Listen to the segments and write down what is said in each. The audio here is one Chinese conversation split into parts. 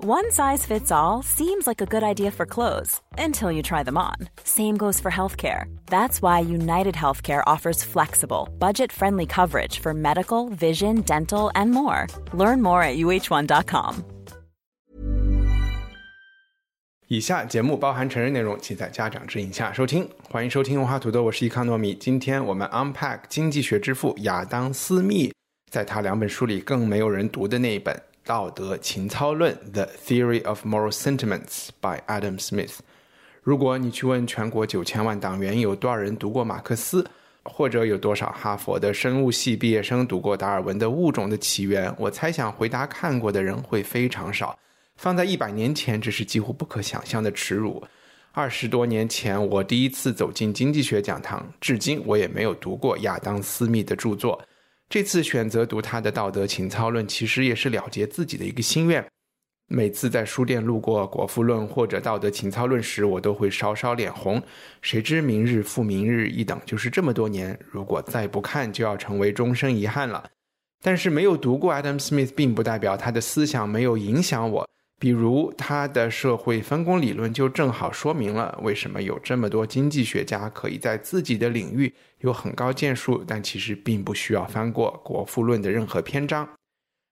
One size fits all seems like a good idea for clothes until you try them on. Same goes for healthcare. That's why United Healthcare offers flexible, budget friendly coverage for medical, vision, dental, and more. Learn more at uh1.com. 以下节目包含成人内容，请在家长指引下收听。欢迎收听文化土豆，我是伊康糯米。今天我们 unpack 经济学之父亚当·斯密在他两本书里更没有人读的那一本。 道德情操论：The Theory of Moral Sentiments by Adam Smith。如果你去问全国九千万党员有多少人读过马克思，或者有多少哈佛的生物系毕业生读过达尔文的《物种的起源》，我猜想回答看过的人会非常少。放在一百年前，这是几乎不可想象的耻辱。二十多年前，我第一次走进经济学讲堂，至今我也没有读过亚当·斯密的著作。这次选择读他的《道德情操论》，其实也是了结自己的一个心愿。每次在书店路过《国富论》或者《道德情操论》时，我都会稍稍脸红。谁知明日复明日，一等就是这么多年。如果再不看，就要成为终身遗憾了。但是没有读过 Adam Smith，并不代表他的思想没有影响我。比如他的社会分工理论就正好说明了为什么有这么多经济学家可以在自己的领域有很高建树，但其实并不需要翻过《国富论》的任何篇章。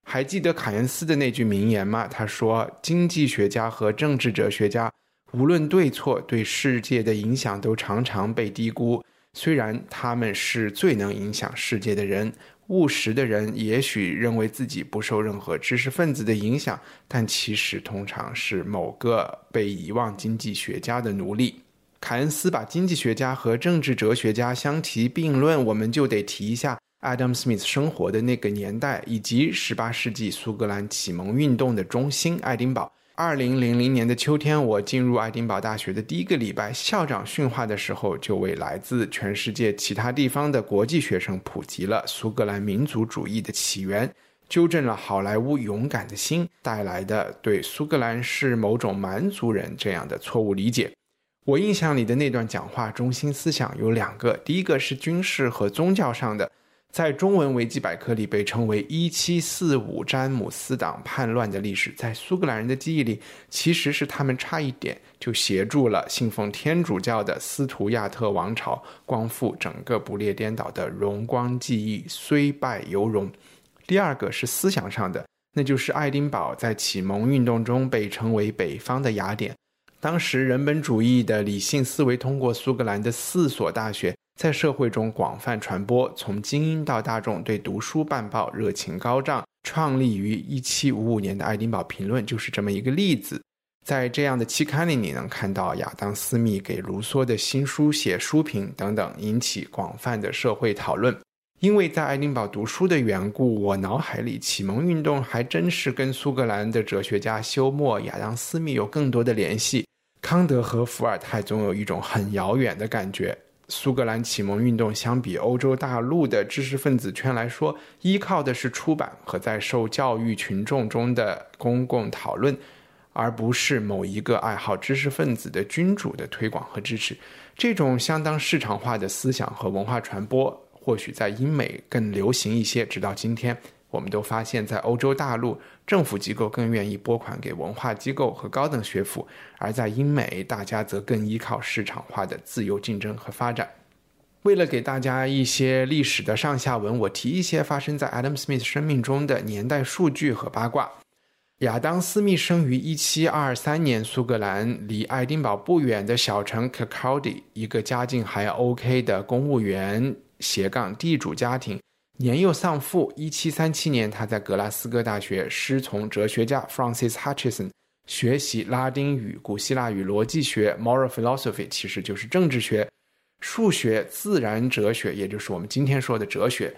还记得凯恩斯的那句名言吗？他说：“经济学家和政治哲学家无论对错，对世界的影响都常常被低估。虽然他们是最能影响世界的人。”务实的人也许认为自己不受任何知识分子的影响，但其实通常是某个被遗忘经济学家的奴隶。凯恩斯把经济学家和政治哲学家相提并论，我们就得提一下 Adam Smith 生活的那个年代，以及18世纪苏格兰启蒙运动的中心——爱丁堡。二零零零年的秋天，我进入爱丁堡大学的第一个礼拜，校长训话的时候，就为来自全世界其他地方的国际学生普及了苏格兰民族主义的起源，纠正了好莱坞勇敢的心带来的对苏格兰是某种蛮族人这样的错误理解。我印象里的那段讲话中心思想有两个，第一个是军事和宗教上的。在中文维基百科里被称为“一七四五詹姆斯党叛乱”的历史，在苏格兰人的记忆里，其实是他们差一点就协助了信奉天主教的斯图亚特王朝光复整个不列颠岛的荣光记忆，虽败犹荣。第二个是思想上的，那就是爱丁堡在启蒙运动中被称为“北方的雅典”，当时人本主义的理性思维通过苏格兰的四所大学。在社会中广泛传播，从精英到大众对读书办报热情高涨。创立于1755年的《爱丁堡评论》就是这么一个例子。在这样的期刊里，你能看到亚当·斯密给卢梭的新书写书评等等，引起广泛的社会讨论。因为在爱丁堡读书的缘故，我脑海里启蒙运动还真是跟苏格兰的哲学家休谟、亚当·斯密有更多的联系。康德和伏尔泰总有一种很遥远的感觉。苏格兰启蒙运动相比欧洲大陆的知识分子圈来说，依靠的是出版和在受教育群众中的公共讨论，而不是某一个爱好知识分子的君主的推广和支持。这种相当市场化的思想和文化传播，或许在英美更流行一些，直到今天。我们都发现，在欧洲大陆，政府机构更愿意拨款给文化机构和高等学府；而在英美，大家则更依靠市场化的自由竞争和发展。为了给大家一些历史的上下文，我提一些发生在 Adam Smith 生命中的年代数据和八卦。亚当·斯密生于1723年，苏格兰离爱丁堡不远的小城 Kirkcaldy，一个家境还 OK 的公务员斜杠地主家庭。年幼丧父，一七三七年，他在格拉斯哥大学师从哲学家 Francis Hutcheson 学习拉丁语、古希腊语、逻辑学 （moral philosophy），其实就是政治学、数学、自然哲学，也就是我们今天说的哲学。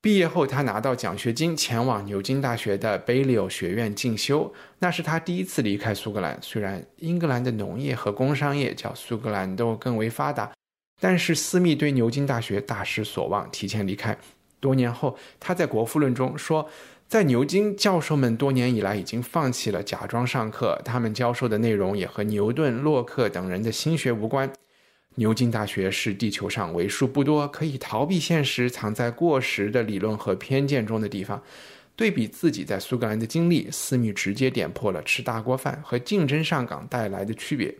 毕业后，他拿到奖学金，前往牛津大学的贝利欧学院进修。那是他第一次离开苏格兰。虽然英格兰的农业和工商业较苏格兰都更为发达，但是斯密对牛津大学大失所望，提前离开。多年后，他在《国富论》中说，在牛津，教授们多年以来已经放弃了假装上课，他们教授的内容也和牛顿、洛克等人的心学无关。牛津大学是地球上为数不多可以逃避现实、藏在过时的理论和偏见中的地方。对比自己在苏格兰的经历，斯密直接点破了吃大锅饭和竞争上岗带来的区别。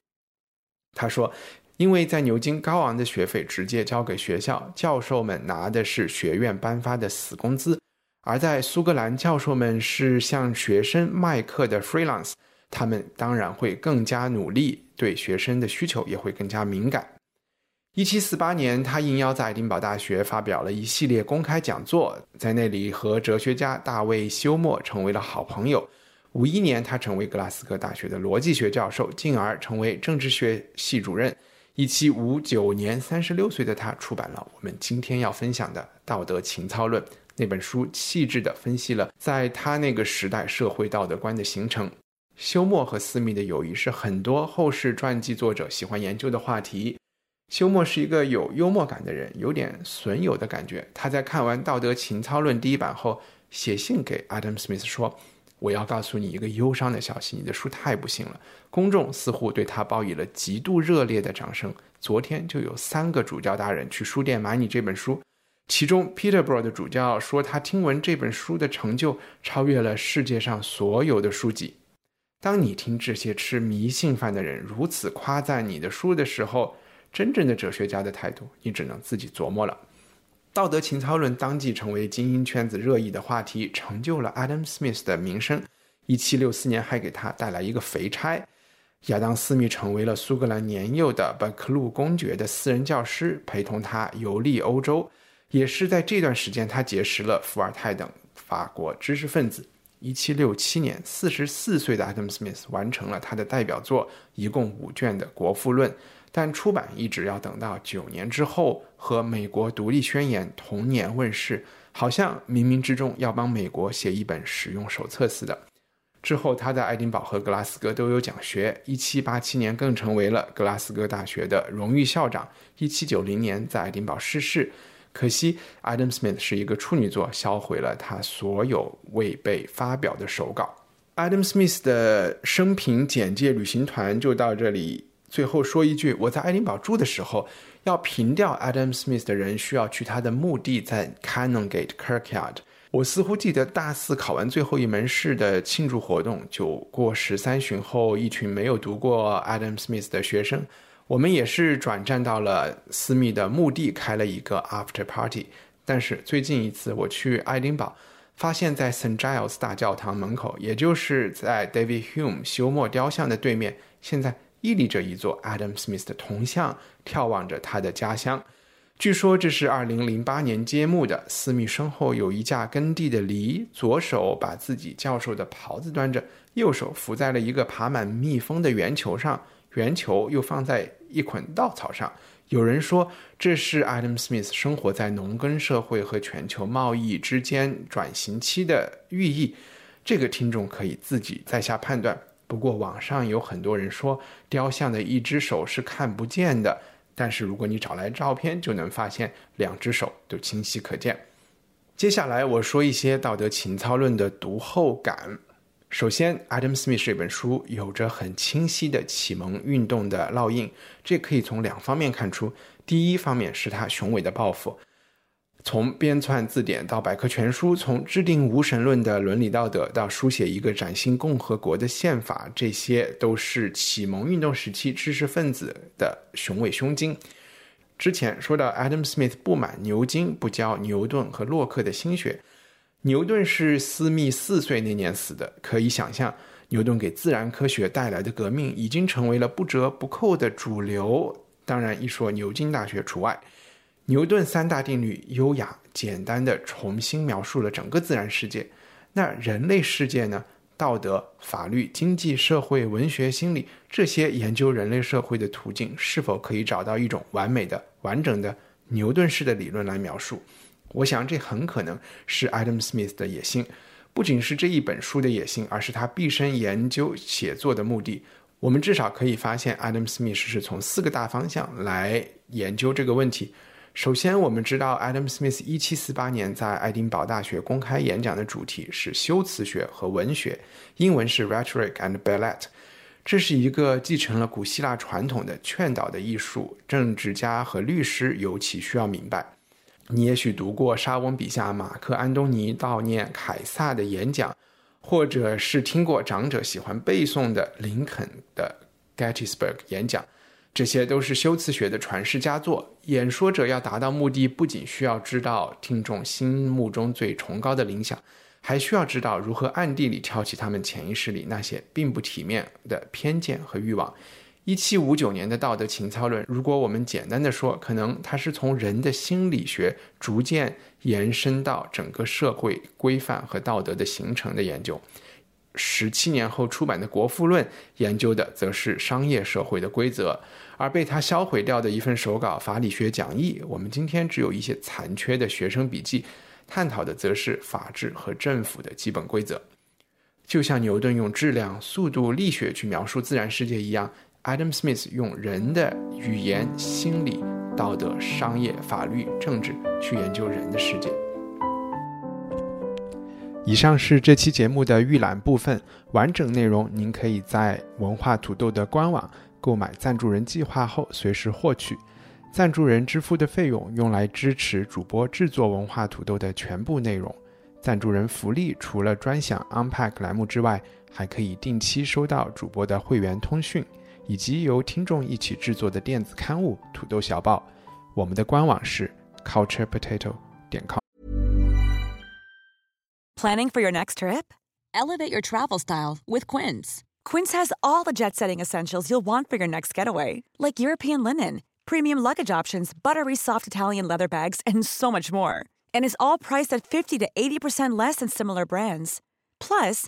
他说：“因为在牛津，高昂的学费直接交给学校，教授们拿的是学院颁发的死工资；而在苏格兰，教授们是向学生卖课的 freelance，他们当然会更加努力，对学生的需求也会更加敏感。”一七四八年，他应邀在爱丁堡大学发表了一系列公开讲座，在那里和哲学家大卫·休谟成为了好朋友。五一年，他成为格拉斯哥大学的逻辑学教授，进而成为政治学系主任。一七五九年，三十六岁的他出版了我们今天要分享的《道德情操论》那本书，细致地分析了在他那个时代社会道德观的形成。休谟和斯密的友谊是很多后世传记作者喜欢研究的话题。休谟是一个有幽默感的人，有点损友的感觉。他在看完《道德情操论》第一版后，写信给 Adam Smith 说。我要告诉你一个忧伤的消息，你的书太不幸了。公众似乎对他报以了极度热烈的掌声。昨天就有三个主教大人去书店买你这本书，其中 Peterborough 的主教说他听闻这本书的成就超越了世界上所有的书籍。当你听这些吃迷信饭的人如此夸赞你的书的时候，真正的哲学家的态度，你只能自己琢磨了。道德情操论当即成为精英圈子热议的话题，成就了 Adam Smith 的名声。一七六四年还给他带来一个肥差，亚当·斯密成为了苏格兰年幼的本克路公爵的私人教师，陪同他游历欧洲。也是在这段时间，他结识了伏尔泰等法国知识分子。一七六七年，四十四岁的 Adam Smith 完成了他的代表作，一共五卷的《国富论》。但出版一直要等到九年之后，和美国独立宣言同年问世，好像冥冥之中要帮美国写一本使用手册似的。之后，他在爱丁堡和格拉斯哥都有讲学。一七八七年，更成为了格拉斯哥大学的荣誉校长。一七九零年，在爱丁堡逝世。可惜，Adam Smith 是一个处女座，销毁了他所有未被发表的手稿。Adam Smith 的生平简介旅行团就到这里。最后说一句，我在爱丁堡住的时候，要凭吊 Adam Smith 的人需要去他的墓地，在 Canongate Kirkyard。我似乎记得大四考完最后一门试的庆祝活动，就过十三旬后，一群没有读过 Adam Smith 的学生，我们也是转战到了私密的墓地，开了一个 After Party。但是最近一次我去爱丁堡，发现在 St Giles 大教堂门口，也就是在 David Hume 休谟雕像的对面，现在。屹立着一座 Adam Smith 的铜像，眺望着他的家乡。据说这是2008年揭幕的。斯密身后有一架耕地的犁，左手把自己教授的袍子端着，右手扶在了一个爬满蜜蜂的圆球上，圆球又放在一捆稻草上。有人说这是 Adam Smith 生活在农耕社会和全球贸易之间转型期的寓意。这个听众可以自己在下判断。不过，网上有很多人说雕像的一只手是看不见的，但是如果你找来照片，就能发现两只手都清晰可见。接下来我说一些道德情操论的读后感。首先，Adam Smith 这本书有着很清晰的启蒙运动的烙印，这可以从两方面看出。第一方面是他雄伟的抱负。从编纂字典到百科全书，从制定无神论的伦理道德到书写一个崭新共和国的宪法，这些都是启蒙运动时期知识分子的雄伟胸襟。之前说到，Adam Smith 不满牛津不教牛顿和洛克的心血。牛顿是斯密四岁那年死的，可以想象，牛顿给自然科学带来的革命已经成为了不折不扣的主流。当然，一说牛津大学除外。牛顿三大定律优雅简单的重新描述了整个自然世界，那人类世界呢？道德、法律、经济、社会、文学、心理这些研究人类社会的途径，是否可以找到一种完美的、完整的牛顿式的理论来描述？我想这很可能是 Adam Smith 的野心，不仅是这一本书的野心，而是他毕生研究写作的目的。我们至少可以发现，Adam Smith 是从四个大方向来研究这个问题。首先，我们知道 Adam Smith 一七四八年在爱丁堡大学公开演讲的主题是修辞学和文学，英文是 Rhetoric and Ballet。这是一个继承了古希腊传统的劝导的艺术，政治家和律师尤其需要明白。你也许读过莎翁笔下马克·安东尼悼念凯撒的演讲，或者是听过长者喜欢背诵的林肯的 Gettysburg 演讲，这些都是修辞学的传世佳作。演说者要达到目的，不仅需要知道听众心目中最崇高的理想，还需要知道如何暗地里挑起他们潜意识里那些并不体面的偏见和欲望。一七五九年的道德情操论，如果我们简单的说，可能它是从人的心理学逐渐延伸到整个社会规范和道德的形成的研究。十七年后出版的《国富论》研究的则是商业社会的规则，而被他销毁掉的一份手稿《法理学讲义》，我们今天只有一些残缺的学生笔记，探讨的则是法治和政府的基本规则。就像牛顿用质量、速度、力学去描述自然世界一样。Adam Smith 用人的语言、心理、道德、商业、法律、政治去研究人的世界。以上是这期节目的预览部分，完整内容您可以在文化土豆的官网购买赞助人计划后随时获取。赞助人支付的费用用来支持主播制作文化土豆的全部内容。赞助人福利除了专享 Unpack 栏目之外，还可以定期收到主播的会员通讯。以及由听众一起制作的电子刊物《土豆小报》，我们的官网是 culturepotato 点 com。Planning for your next trip? Elevate your travel style with Quince. Quince has all the jet-setting essentials you'll want for your next getaway, like European linen, premium luggage options, buttery soft Italian leather bags, and so much more. And is all priced at 50 to 80% less than similar brands. Plus,